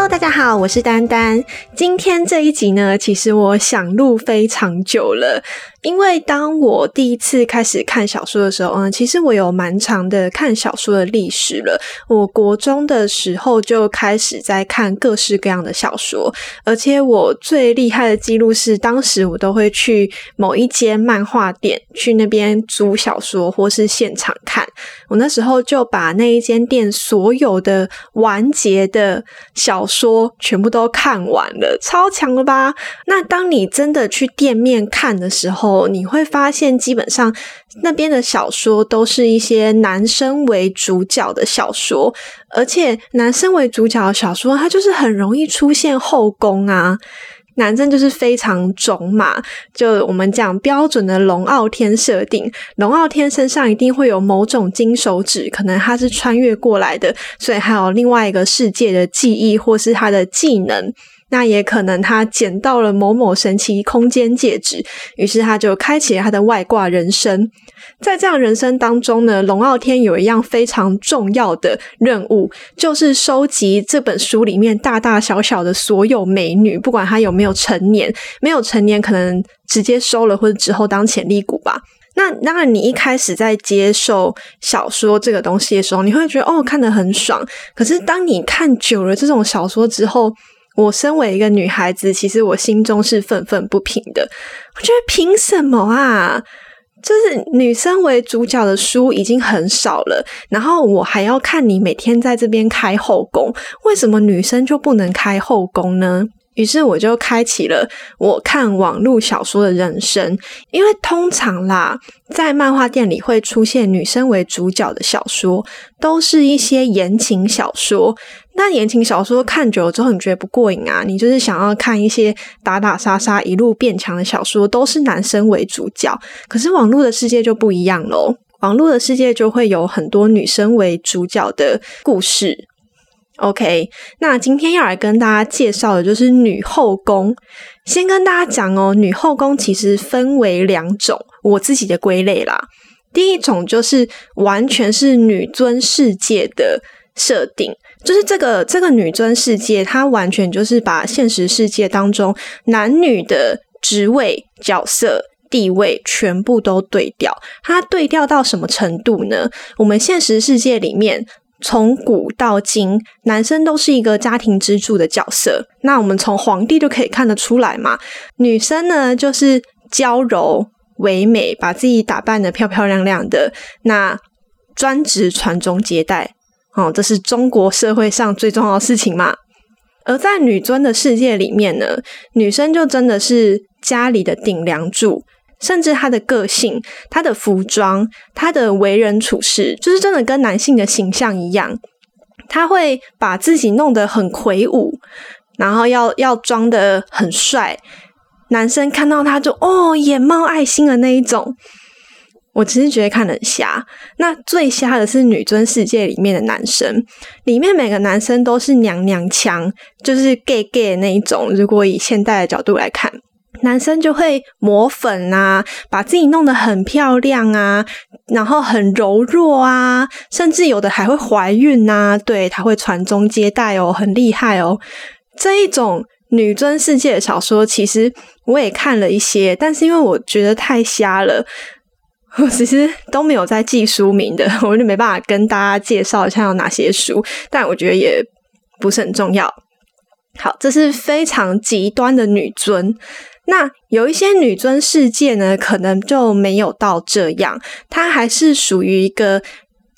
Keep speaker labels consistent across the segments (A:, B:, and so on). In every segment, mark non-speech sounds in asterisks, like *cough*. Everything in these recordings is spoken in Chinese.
A: Hello，大家好，我是丹丹。今天这一集呢，其实我想录非常久了，因为当我第一次开始看小说的时候，嗯，其实我有蛮长的看小说的历史了。我国中的时候就开始在看各式各样的小说，而且我最厉害的记录是，当时我都会去某一间漫画店，去那边租小说或是现场看。我那时候就把那一间店所有的完结的小说全部都看完了，超强了吧？那当你真的去店面看的时候，哦你会发现基本上那边的小说都是一些男生为主角的小说，而且男生为主角的小说，它就是很容易出现后宫啊。男生就是非常种马，就我们讲标准的龙傲天设定，龙傲天身上一定会有某种金手指，可能他是穿越过来的，所以还有另外一个世界的记忆或是他的技能。那也可能他捡到了某某神奇空间戒指，于是他就开启了他的外挂人生。在这样人生当中呢，龙傲天有一样非常重要的任务，就是收集这本书里面大大小小的所有美女，不管她有没有成年，没有成年可能直接收了，或者之后当潜力股吧。那当然，你一开始在接受小说这个东西的时候，你会觉得哦，看得很爽。可是当你看久了这种小说之后，我身为一个女孩子，其实我心中是愤愤不平的。我觉得凭什么啊？就是女生为主角的书已经很少了，然后我还要看你每天在这边开后宫，为什么女生就不能开后宫呢？于是我就开启了我看网络小说的人生，因为通常啦，在漫画店里会出现女生为主角的小说，都是一些言情小说。那言情小说看久了之后，你觉得不过瘾啊？你就是想要看一些打打杀杀、一路变强的小说，都是男生为主角。可是网络的世界就不一样喽，网络的世界就会有很多女生为主角的故事。OK，那今天要来跟大家介绍的就是女后宫。先跟大家讲哦，女后宫其实分为两种，我自己的归类啦。第一种就是完全是女尊世界的设定，就是这个这个女尊世界，它完全就是把现实世界当中男女的职位、角色、地位全部都对调。它对调到什么程度呢？我们现实世界里面。从古到今，男生都是一个家庭支柱的角色。那我们从皇帝就可以看得出来嘛。女生呢，就是娇柔唯美，把自己打扮的漂漂亮亮的，那专职传宗接代。哦，这是中国社会上最重要的事情嘛。而在女尊的世界里面呢，女生就真的是家里的顶梁柱。甚至他的个性、他的服装、他的为人处事，就是真的跟男性的形象一样。他会把自己弄得很魁梧，然后要要装的很帅，男生看到他就哦眼冒爱心的那一种。我其实觉得看很瞎。那最瞎的是女尊世界里面的男生，里面每个男生都是娘娘腔，就是 gay gay 那一种。如果以现代的角度来看。男生就会抹粉啊，把自己弄得很漂亮啊，然后很柔弱啊，甚至有的还会怀孕啊。对他会传宗接代哦，很厉害哦。这一种女尊世界的小说，其实我也看了一些，但是因为我觉得太瞎了，*laughs* 我其实都没有在记书名的，*laughs* 我就没办法跟大家介绍一下有哪些书。但我觉得也不是很重要。好，这是非常极端的女尊。那有一些女尊世界呢，可能就没有到这样，它还是属于一个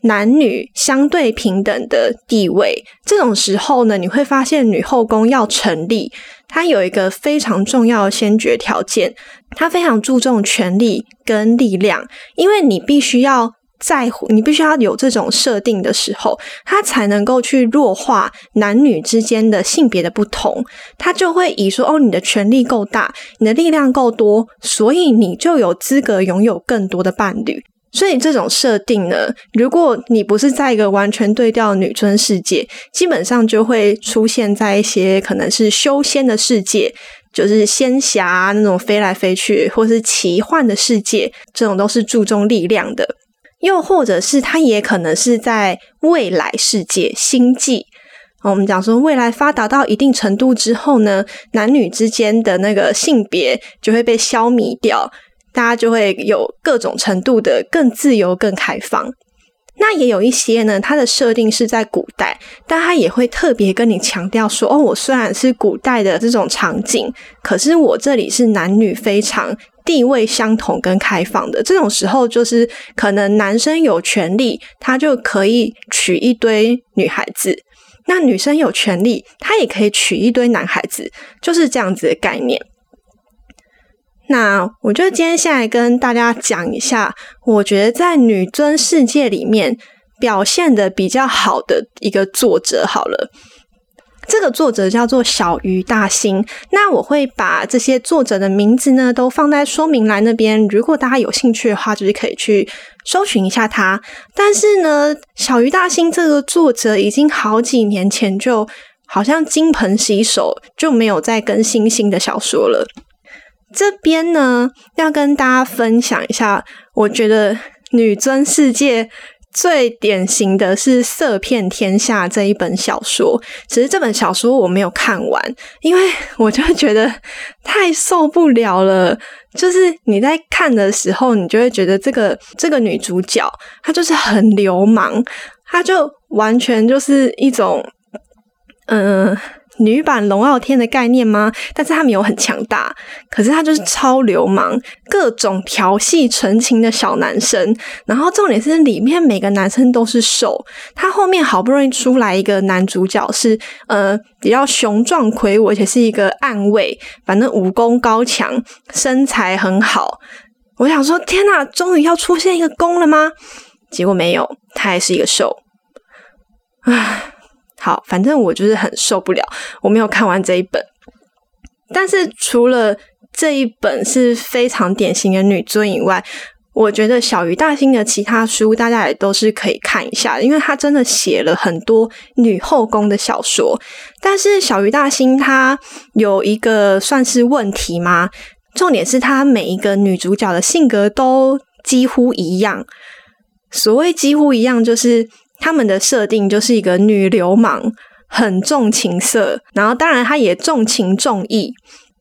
A: 男女相对平等的地位。这种时候呢，你会发现女后宫要成立，它有一个非常重要的先决条件，它非常注重权力跟力量，因为你必须要。在乎你必须要有这种设定的时候，他才能够去弱化男女之间的性别的不同。他就会以说：“哦，你的权力够大，你的力量够多，所以你就有资格拥有更多的伴侣。”所以这种设定呢，如果你不是在一个完全对调女尊世界，基本上就会出现在一些可能是修仙的世界，就是仙侠那种飞来飞去，或是奇幻的世界，这种都是注重力量的。又或者是他也可能是在未来世界星际我们讲说，未来发达到一定程度之后呢，男女之间的那个性别就会被消弭掉，大家就会有各种程度的更自由、更开放。那也有一些呢，它的设定是在古代，但它也会特别跟你强调说：哦，我虽然是古代的这种场景，可是我这里是男女非常地位相同跟开放的。这种时候，就是可能男生有权利，他就可以娶一堆女孩子。那女生有权利，她也可以娶一堆男孩子，就是这样子的概念。那我觉得今天先来跟大家讲一下，我觉得在女尊世界里面表现的比较好的一个作者，好了。这个作者叫做小鱼大星，那我会把这些作者的名字呢都放在说明栏那边，如果大家有兴趣的话，就是可以去搜寻一下他。但是呢，小鱼大星这个作者已经好几年前就好像金盆洗手，就没有再更新新的小说了。这边呢，要跟大家分享一下，我觉得女尊世界。最典型的是《色骗天下》这一本小说，只是这本小说我没有看完，因为 *laughs* 我就觉得太受不了了。就是你在看的时候，你就会觉得这个这个女主角她就是很流氓，她就完全就是一种嗯。女版龙傲天的概念吗？但是他没有很强大，可是他就是超流氓，各种调戏纯情的小男生。然后重点是里面每个男生都是瘦，他后面好不容易出来一个男主角是呃比较雄壮魁梧，而且是一个暗卫，反正武功高强，身材很好。我想说，天哪，终于要出现一个攻了吗？结果没有，他还是一个瘦。唉。好，反正我就是很受不了，我没有看完这一本。但是除了这一本是非常典型的女尊以外，我觉得小鱼大星的其他书大家也都是可以看一下，因为他真的写了很多女后宫的小说。但是小鱼大星他有一个算是问题吗？重点是他每一个女主角的性格都几乎一样。所谓几乎一样，就是。他们的设定就是一个女流氓，很重情色，然后当然她也重情重义。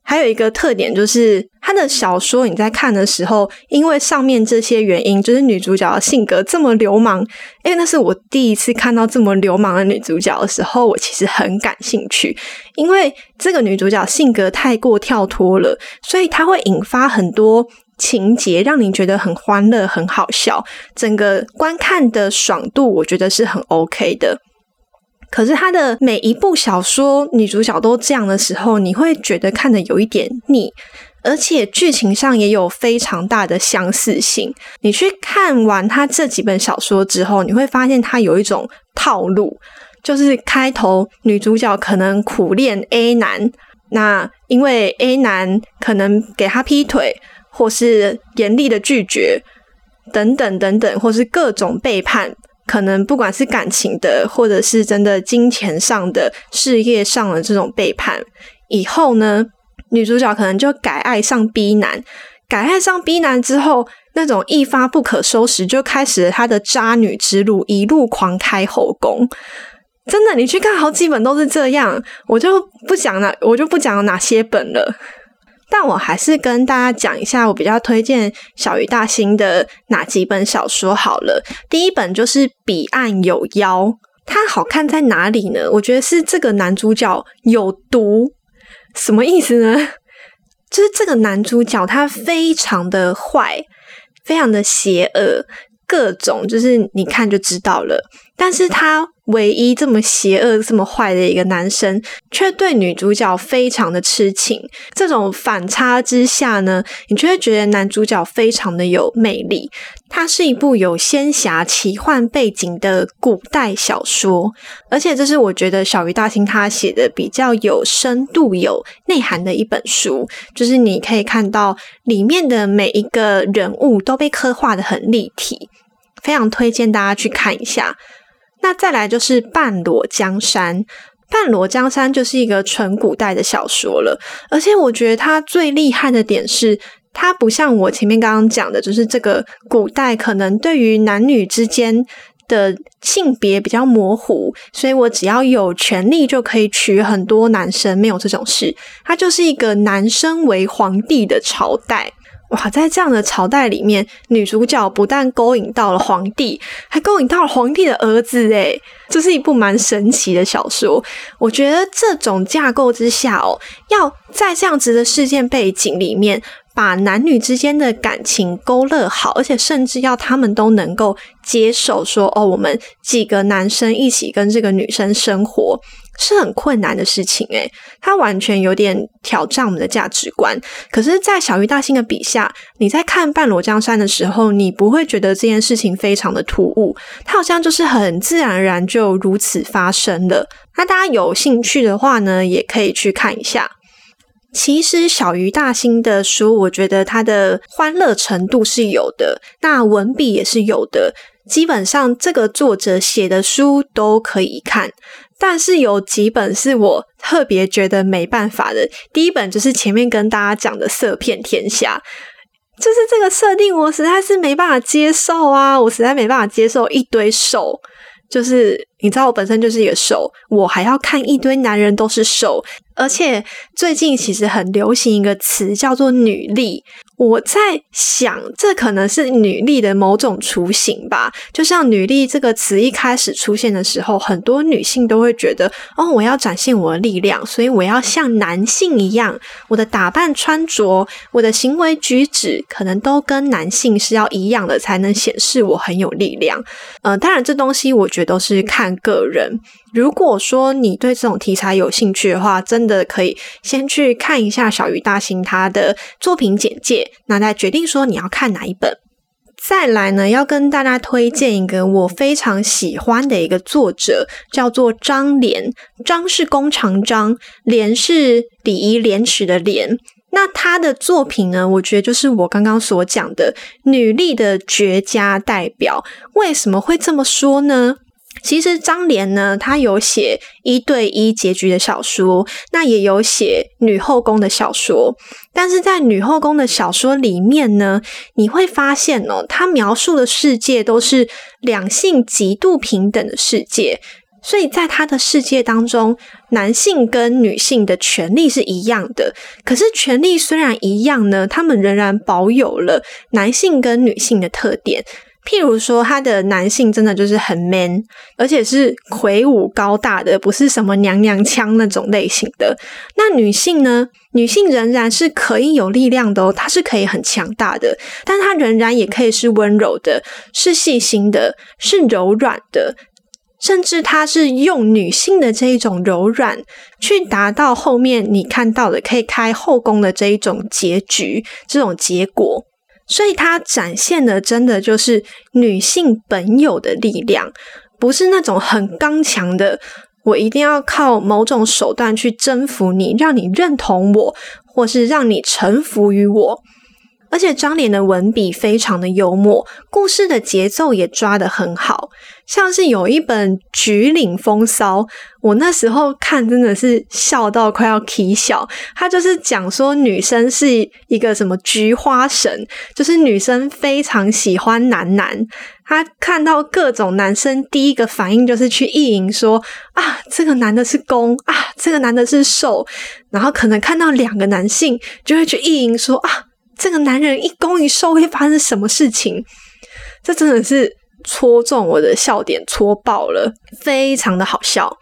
A: 还有一个特点就是，她的小说你在看的时候，因为上面这些原因，就是女主角的性格这么流氓。因为那是我第一次看到这么流氓的女主角的时候，我其实很感兴趣，因为这个女主角性格太过跳脱了，所以她会引发很多。情节让你觉得很欢乐、很好笑，整个观看的爽度我觉得是很 OK 的。可是他的每一部小说女主角都这样的时候，你会觉得看的有一点腻，而且剧情上也有非常大的相似性。你去看完他这几本小说之后，你会发现他有一种套路，就是开头女主角可能苦恋 A 男，那因为 A 男可能给她劈腿。或是严厉的拒绝，等等等等，或是各种背叛，可能不管是感情的，或者是真的金钱上的、事业上的这种背叛，以后呢，女主角可能就改爱上 B 男，改爱上 B 男之后，那种一发不可收拾，就开始了她的渣女之路，一路狂开后宫。真的，你去看好几本都是这样，我就不讲了，我就不讲哪些本了。但我还是跟大家讲一下，我比较推荐小鱼大星的哪几本小说好了。第一本就是《彼岸有妖》，它好看在哪里呢？我觉得是这个男主角有毒，什么意思呢？*laughs* 就是这个男主角他非常的坏，非常的邪恶，各种就是你看就知道了。但是他。唯一这么邪恶、这么坏的一个男生，却对女主角非常的痴情。这种反差之下呢，你就会觉得男主角非常的有魅力。它是一部有仙侠奇幻背景的古代小说，而且这是我觉得小鱼大星他写的比较有深度、有内涵的一本书。就是你可以看到里面的每一个人物都被刻画的很立体，非常推荐大家去看一下。那再来就是《半裸江山》，《半裸江山》就是一个纯古代的小说了，而且我觉得它最厉害的点是，它不像我前面刚刚讲的，就是这个古代可能对于男女之间的性别比较模糊，所以我只要有权利就可以娶很多男生，没有这种事。它就是一个男生为皇帝的朝代。哇，在这样的朝代里面，女主角不但勾引到了皇帝，还勾引到了皇帝的儿子，诶这是一部蛮神奇的小说。我觉得这种架构之下哦，要在这样子的事件背景里面。把男女之间的感情勾勒好，而且甚至要他们都能够接受，说哦，我们几个男生一起跟这个女生生活是很困难的事情，诶，它完全有点挑战我们的价值观。可是，在小鱼大星的笔下，你在看《半裸江山》的时候，你不会觉得这件事情非常的突兀，它好像就是很自然而然就如此发生了。那大家有兴趣的话呢，也可以去看一下。其实小鱼大星的书，我觉得它的欢乐程度是有的，那文笔也是有的。基本上这个作者写的书都可以看，但是有几本是我特别觉得没办法的。第一本就是前面跟大家讲的《色骗天下》，就是这个设定我实在是没办法接受啊！我实在没办法接受一堆手。就是你知道我本身就是一个手，我还要看一堆男人都是手，而且最近其实很流行一个词叫做女力。我在想，这可能是女力的某种雏形吧。就像“女力”这个词一开始出现的时候，很多女性都会觉得：“哦，我要展现我的力量，所以我要像男性一样，我的打扮穿着、我的行为举止，可能都跟男性是要一样的，才能显示我很有力量。”呃，当然，这东西我觉得都是看个人。如果说你对这种题材有兴趣的话，真的可以先去看一下小鱼大星他的作品简介，那再决定说你要看哪一本。再来呢，要跟大家推荐一个我非常喜欢的一个作者，叫做张莲。张是弓长张，莲是礼仪廉耻的廉。那他的作品呢，我觉得就是我刚刚所讲的女力的绝佳代表。为什么会这么说呢？其实张莲呢，她有写一对一结局的小说，那也有写女后宫的小说。但是在女后宫的小说里面呢，你会发现哦，她描述的世界都是两性极度平等的世界。所以在她的世界当中，男性跟女性的权利是一样的。可是权利虽然一样呢，他们仍然保有了男性跟女性的特点。譬如说，他的男性真的就是很 man，而且是魁梧高大的，不是什么娘娘腔那种类型的。那女性呢？女性仍然是可以有力量的哦，她是可以很强大的，但她仍然也可以是温柔的，是细心的，是柔软的，甚至她是用女性的这一种柔软，去达到后面你看到的可以开后宫的这一种结局，这种结果。所以它展现的真的就是女性本有的力量，不是那种很刚强的，我一定要靠某种手段去征服你，让你认同我，或是让你臣服于我。而且张脸的文笔非常的幽默，故事的节奏也抓得很好，像是有一本《菊岭风骚》，我那时候看真的是笑到快要啼笑。他就是讲说女生是一个什么菊花神，就是女生非常喜欢男男，她看到各种男生，第一个反应就是去意淫说啊，这个男的是攻啊，这个男的是受，然后可能看到两个男性，就会去意淫说啊。这个男人一攻一受会发生什么事情？这真的是戳中我的笑点，戳爆了，非常的好笑。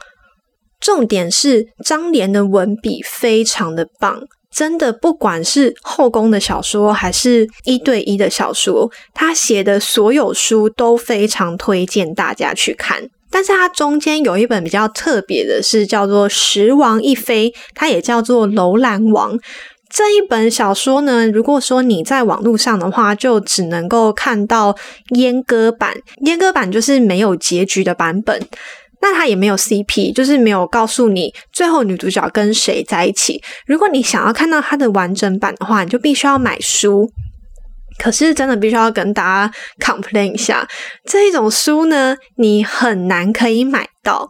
A: 重点是张莲的文笔非常的棒，真的，不管是后宫的小说，还是一对一的小说，他写的所有书都非常推荐大家去看。但是它中间有一本比较特别的，是叫做《十王一妃》，它也叫做《楼兰王》。这一本小说呢，如果说你在网络上的话，就只能够看到阉割版。阉割版就是没有结局的版本，那它也没有 CP，就是没有告诉你最后女主角跟谁在一起。如果你想要看到它的完整版的话，你就必须要买书。可是真的必须要跟大家 complain 一下，这一种书呢，你很难可以买到。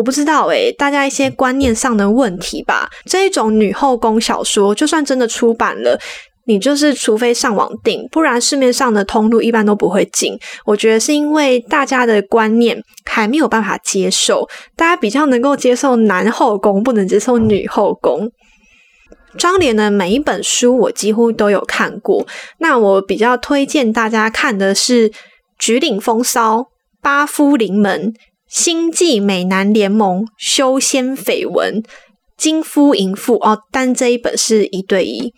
A: 我不知道诶，大家一些观念上的问题吧。这一种女后宫小说，就算真的出版了，你就是除非上网订，不然市面上的通路一般都不会进。我觉得是因为大家的观念还没有办法接受，大家比较能够接受男后宫，不能接受女后宫。张莲的每一本书我几乎都有看过，那我比较推荐大家看的是《菊岭风骚》《八夫临门》《星际美男联盟》《修仙绯闻》《金夫银妇》哦，但这一本是一对一。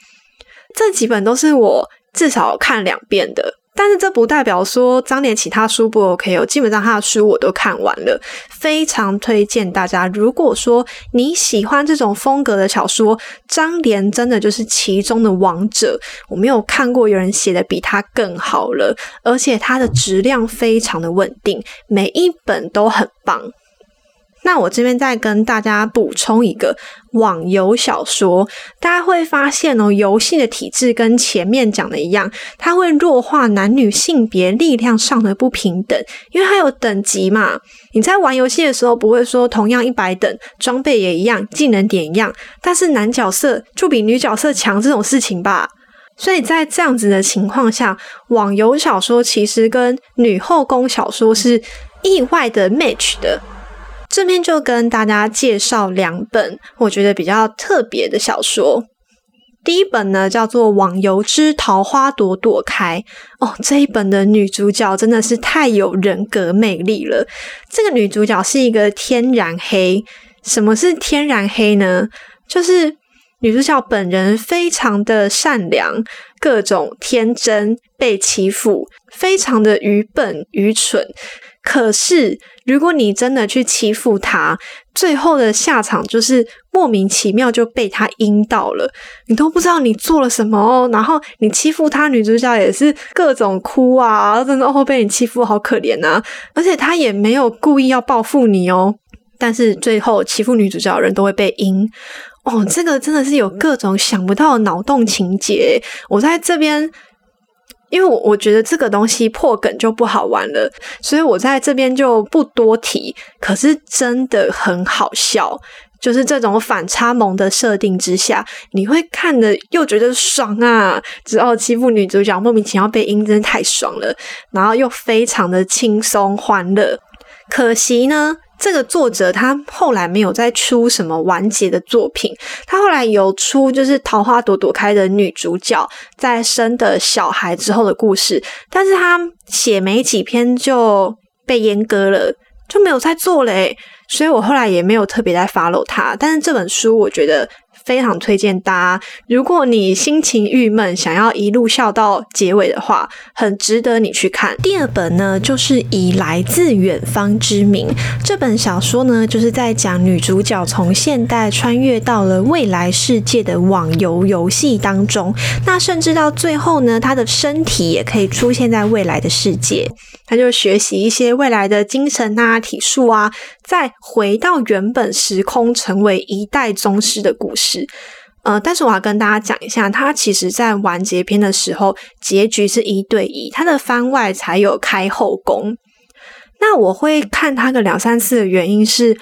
A: 这几本都是我至少看两遍的，但是这不代表说张莲其他书不 OK 哦。基本上他的书我都看完了，非常推荐大家。如果说你喜欢这种风格的小说，张莲真的就是其中的王者。我没有看过有人写的比他更好了，而且它的质量非常的稳定，每一本都很棒。那我这边再跟大家补充一个网游小说，大家会发现哦，游戏的体制跟前面讲的一样，它会弱化男女性别力量上的不平等，因为它有等级嘛。你在玩游戏的时候，不会说同样一百等，装备也一样，技能点一样，但是男角色就比女角色强这种事情吧。所以在这样子的情况下，网游小说其实跟女后宫小说是意外的 match 的。这边就跟大家介绍两本我觉得比较特别的小说。第一本呢叫做《网游之桃花朵朵开》哦，这一本的女主角真的是太有人格魅力了。这个女主角是一个天然黑。什么是天然黑呢？就是女主角本人非常的善良，各种天真，被欺负，非常的愚笨愚蠢。可是，如果你真的去欺负他，最后的下场就是莫名其妙就被他阴到了，你都不知道你做了什么哦。然后你欺负他，女主角也是各种哭啊，真的哦，被你欺负好可怜啊。而且他也没有故意要报复你哦，但是最后欺负女主角的人都会被阴哦。这个真的是有各种想不到的脑洞情节，我在这边。因为我我觉得这个东西破梗就不好玩了，所以我在这边就不多提。可是真的很好笑，就是这种反差萌的设定之下，你会看的又觉得爽啊！之后欺负女主角莫名其妙被阴，真的太爽了。然后又非常的轻松欢乐，可惜呢。这个作者他后来没有再出什么完结的作品，他后来有出就是《桃花朵朵开》的女主角在生的小孩之后的故事，但是他写没几篇就被阉割了，就没有再做嘞，所以我后来也没有特别在 follow 他，但是这本书我觉得。非常推荐大家，如果你心情郁闷，想要一路笑到结尾的话，很值得你去看。第二本呢，就是以来自远方之名这本小说呢，就是在讲女主角从现代穿越到了未来世界的网游游戏当中，那甚至到最后呢，她的身体也可以出现在未来的世界。她就学习一些未来的精神啊、体术啊，再回到原本时空，成为一代宗师的故事。呃，但是我要跟大家讲一下，他其实在完结篇的时候，结局是一对一，他的番外才有开后宫。那我会看他个两三次的原因是，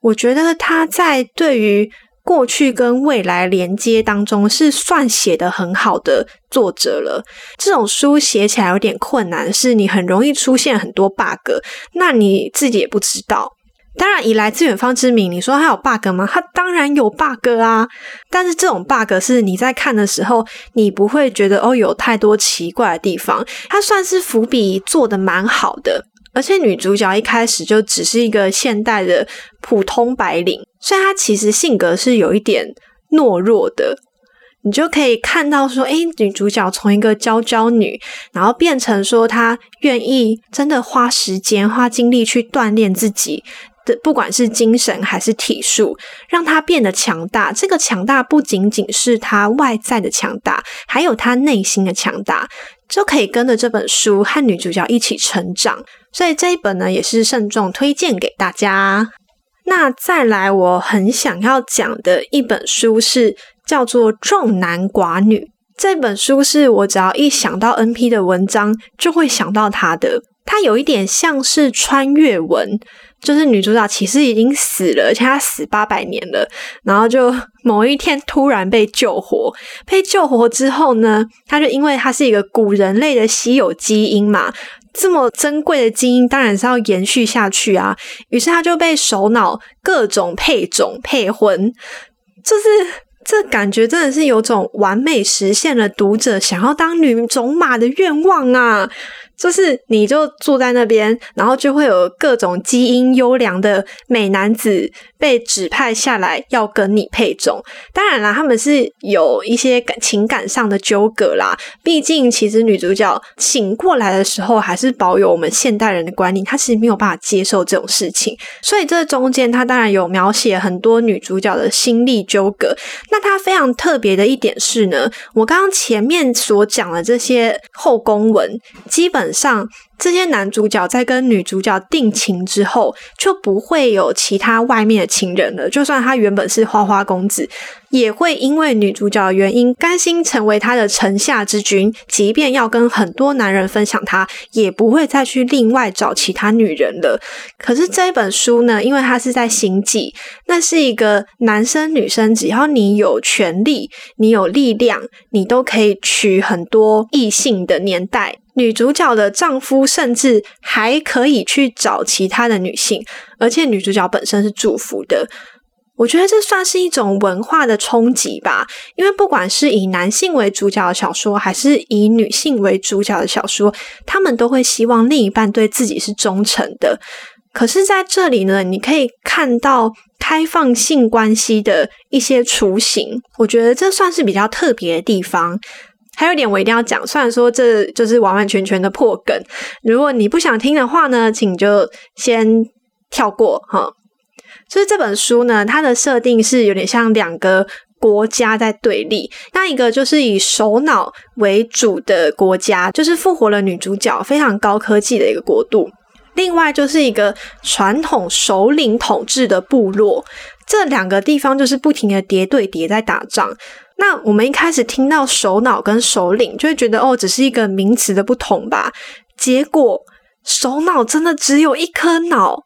A: 我觉得他在对于。过去跟未来连接当中是算写的很好的作者了。这种书写起来有点困难，是你很容易出现很多 bug，那你自己也不知道。当然，以来自远方之名，你说它有 bug 吗？它当然有 bug 啊。但是这种 bug 是你在看的时候，你不会觉得哦有太多奇怪的地方。它算是伏笔做的蛮好的。而且女主角一开始就只是一个现代的普通白领，所以她其实性格是有一点懦弱的。你就可以看到说，诶，女主角从一个娇娇女，然后变成说她愿意真的花时间、花精力去锻炼自己不管是精神还是体术，让她变得强大。这个强大不仅仅是她外在的强大，还有她内心的强大，就可以跟着这本书和女主角一起成长。所以这一本呢，也是慎重推荐给大家。那再来，我很想要讲的一本书是叫做《重男寡女》。这本书是我只要一想到 N P 的文章，就会想到它的。它有一点像是穿越文，就是女主角其实已经死了，而且她死八百年了，然后就某一天突然被救活。被救活之后呢，她就因为她是一个古人类的稀有基因嘛，这么珍贵的基因当然是要延续下去啊。于是她就被首脑各种配种配婚，就是这感觉真的是有种完美实现了读者想要当女种马的愿望啊。就是你就住在那边，然后就会有各种基因优良的美男子被指派下来要跟你配种。当然啦，他们是有一些感情感上的纠葛啦。毕竟，其实女主角醒过来的时候，还是保有我们现代人的观念，她其实没有办法接受这种事情。所以这中间，她当然有描写很多女主角的心力纠葛。那她非常特别的一点是呢，我刚刚前面所讲的这些后宫文，基本。本上这些男主角在跟女主角定情之后，就不会有其他外面的情人了。就算他原本是花花公子，也会因为女主角的原因，甘心成为他的城下之君。即便要跟很多男人分享他，也不会再去另外找其他女人了。可是这一本书呢，因为它是在星际，那是一个男生女生，只要你有权利，你有力量，你都可以娶很多异性的年代。女主角的丈夫甚至还可以去找其他的女性，而且女主角本身是祝福的。我觉得这算是一种文化的冲击吧，因为不管是以男性为主角的小说，还是以女性为主角的小说，他们都会希望另一半对自己是忠诚的。可是在这里呢，你可以看到开放性关系的一些雏形，我觉得这算是比较特别的地方。还有一点我一定要讲，虽然说这就是完完全全的破梗，如果你不想听的话呢，请就先跳过哈。就是这本书呢，它的设定是有点像两个国家在对立，那一个就是以首脑为主的国家，就是复活了女主角，非常高科技的一个国度；另外就是一个传统首领统治的部落，这两个地方就是不停的叠对叠在打仗。那我们一开始听到首脑跟首领，就会觉得哦，只是一个名词的不同吧。结果首脑真的只有一颗脑，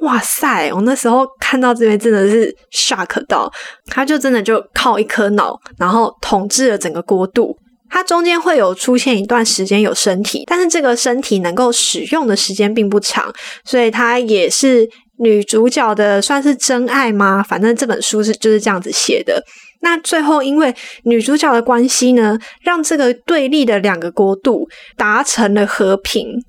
A: 哇塞！我那时候看到这边真的是 shock 到，他就真的就靠一颗脑，然后统治了整个国度。它中间会有出现一段时间有身体，但是这个身体能够使用的时间并不长，所以它也是女主角的算是真爱吗？反正这本书是就是这样子写的。那最后，因为女主角的关系呢，让这个对立的两个国度达成了和平。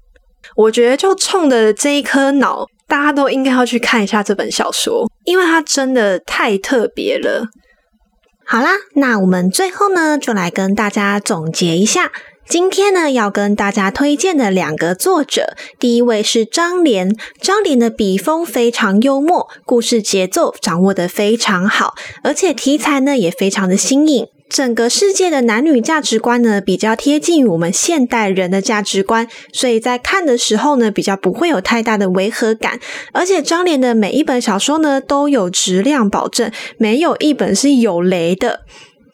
A: 我觉得，就冲着这一颗脑，大家都应该要去看一下这本小说，因为它真的太特别了。
B: 好啦，那我们最后呢，就来跟大家总结一下。今天呢，要跟大家推荐的两个作者，第一位是张莲。张莲的笔锋非常幽默，故事节奏掌握的非常好，而且题材呢也非常的新颖。整个世界的男女价值观呢，比较贴近于我们现代人的价值观，所以在看的时候呢，比较不会有太大的违和感。而且张莲的每一本小说呢，都有质量保证，没有一本是有雷的。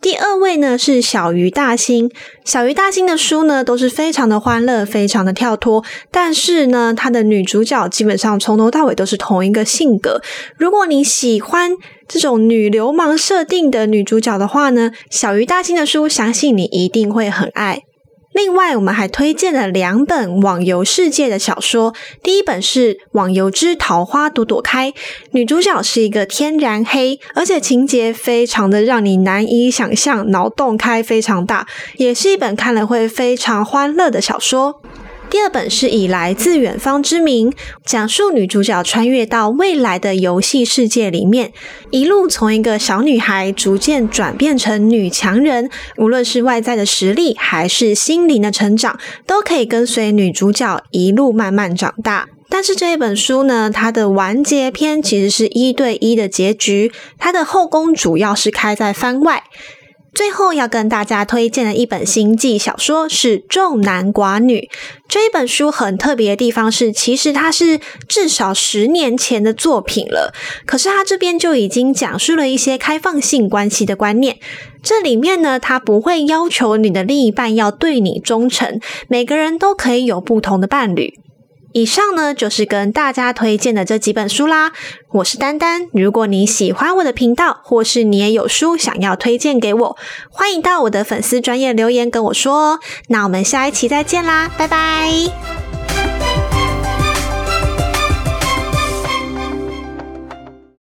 B: 第二位呢是小鱼大星，小鱼大星的书呢都是非常的欢乐，非常的跳脱，但是呢，它的女主角基本上从头到尾都是同一个性格。如果你喜欢这种女流氓设定的女主角的话呢，小鱼大星的书相信你一定会很爱。另外，我们还推荐了两本网游世界的小说。第一本是《网游之桃花朵朵开》，女主角是一个天然黑，而且情节非常的让你难以想象，脑洞开非常大，也是一本看了会非常欢乐的小说。第二本是以来自远方之名，讲述女主角穿越到未来的游戏世界里面，一路从一个小女孩逐渐转变成女强人，无论是外在的实力还是心灵的成长，都可以跟随女主角一路慢慢长大。但是这一本书呢，它的完结篇其实是一对一的结局，它的后宫主要是开在番外。最后要跟大家推荐的一本星际小说是《众男寡女》。这一本书很特别的地方是，其实它是至少十年前的作品了，可是它这边就已经讲述了一些开放性关系的观念。这里面呢，它不会要求你的另一半要对你忠诚，每个人都可以有不同的伴侣。以上呢就是跟大家推荐的这几本书啦。我是丹丹，如果你喜欢我的频道，或是你也有书想要推荐给我，欢迎到我的粉丝专业留言跟我说哦。那我们下一期再见啦，拜拜。